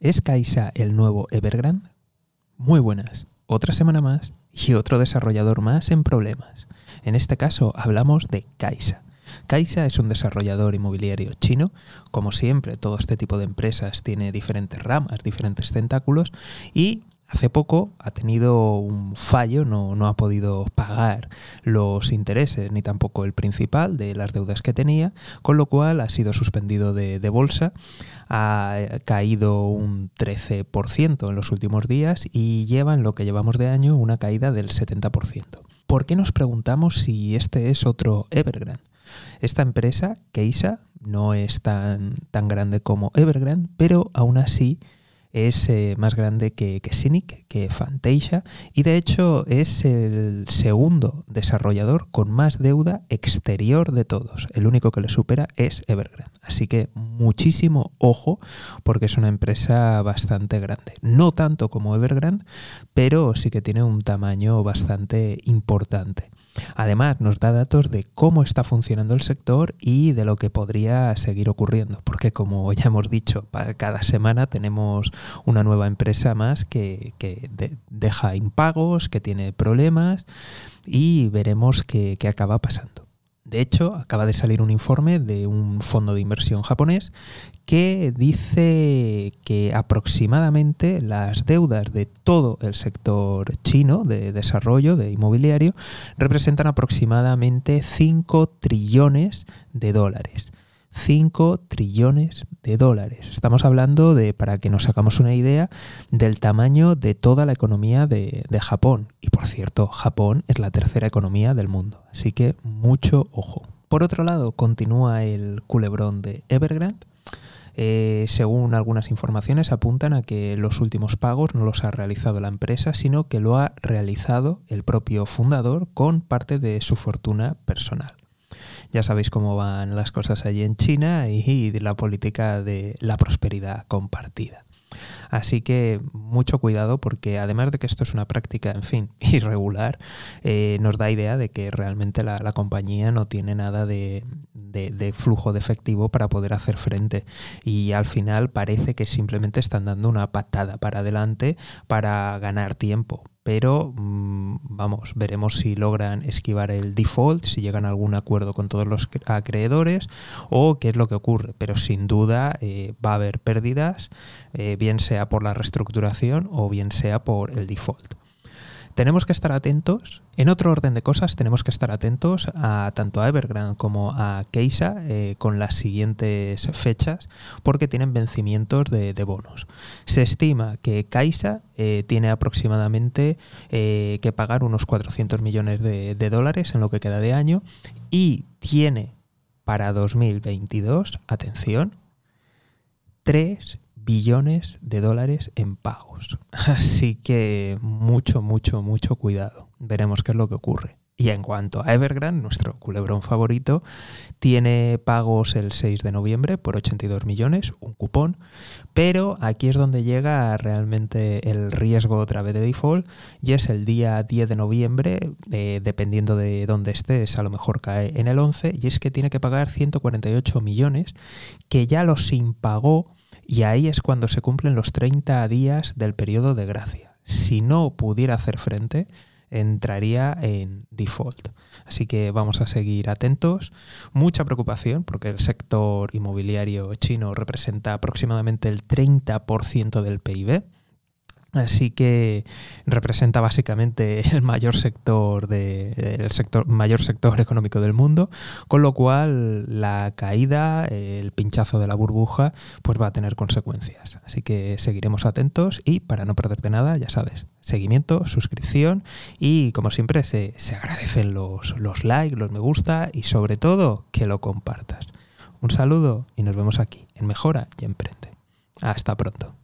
¿Es Caixa el nuevo Evergrande? Muy buenas, otra semana más y otro desarrollador más en problemas. En este caso hablamos de Caixa. Caixa es un desarrollador inmobiliario chino. Como siempre, todo este tipo de empresas tiene diferentes ramas, diferentes tentáculos y hace poco ha tenido un fallo, no, no, ha podido pagar los intereses ni tampoco el principal de las deudas que tenía, con lo cual ha sido suspendido de, de bolsa, ha caído un 13% en los últimos días y lleva en lo que llevamos de año una caída del 70%. ¿Por qué nos preguntamos si este es otro Evergrande? Esta empresa, Keisa, no es tan, tan grande como Evergrande, pero aún así es eh, más grande que, que Cynic, que Fantasia, y de hecho es el segundo desarrollador con más deuda exterior de todos. El único que le supera es Evergrande. Así que muchísimo ojo, porque es una empresa bastante grande. No tanto como Evergrande, pero sí que tiene un tamaño bastante importante. Además, nos da datos de cómo está funcionando el sector y de lo que podría seguir ocurriendo, porque como ya hemos dicho, cada semana tenemos una nueva empresa más que, que de, deja impagos, que tiene problemas y veremos qué acaba pasando. De hecho, acaba de salir un informe de un fondo de inversión japonés que dice que aproximadamente las deudas de todo el sector chino de desarrollo, de inmobiliario, representan aproximadamente 5 trillones de dólares. 5 trillones de dólares. Estamos hablando de, para que nos hagamos una idea, del tamaño de toda la economía de, Japón. Y por cierto, Japón es la tercera economía del mundo. Así que mucho ojo. Por otro lado, continúa el culebrón de Evergrande. Eh, según algunas informaciones, apuntan a que los últimos pagos no los ha realizado la empresa, sino que lo ha realizado el propio fundador con parte de su fortuna personal. Ya sabéis cómo van las cosas allí en China y la política de la prosperidad compartida. Así que mucho cuidado porque además de que esto es una práctica, en fin, irregular, eh, nos da idea de que realmente la compañía no tiene nada de, de, flujo de efectivo para poder hacer frente. Y al final parece que simplemente están dando una patada para adelante para ganar tiempo pero vamos, veremos si logran esquivar el default, si llegan a algún acuerdo con todos los acreedores o qué es lo que ocurre. Pero sin duda eh, va a haber pérdidas, eh, bien sea por la reestructuración o bien sea por el default tenemos que estar atentos, en otro orden de cosas, tenemos que estar atentos a tanto a Evergrande como a Keisa eh, con las siguientes fechas porque tienen vencimientos de, bonos. Se estima que Keisa eh, tiene aproximadamente eh, que pagar unos 400 millones de, de dólares en lo que queda de año y tiene para 2022, atención, 3 billones de dólares en pagos. Así que mucho, mucho, mucho cuidado. Veremos qué es lo que ocurre. Y en cuanto a Evergrande, nuestro culebrón favorito, tiene pagos el 6 de noviembre por 82 millones, un cupón, pero aquí es donde llega realmente el riesgo otra vez de default y es el día 10 de noviembre, eh, dependiendo de dónde estés, a lo mejor cae en el 11, y es que tiene que pagar 148 millones que ya los impagó y ahí es cuando se cumplen los 30 días del periodo de gracia. Si no pudiera hacer frente, entraría en default. Así que vamos a seguir atentos. Mucha preocupación porque el sector inmobiliario chino representa aproximadamente el 30% del PIB Así que representa básicamente el mayor sector sector mayor sector económico del mundo, con lo cual la caída, el pinchazo de la burbuja, pues va a tener consecuencias. Así que seguiremos atentos y para no perderte nada, ya sabes, seguimiento, suscripción y como siempre se, se agradecen los, los likes, los me gusta y sobre todo que lo compartas. Un saludo y nos vemos aquí en Mejora y Emprende. Hasta pronto.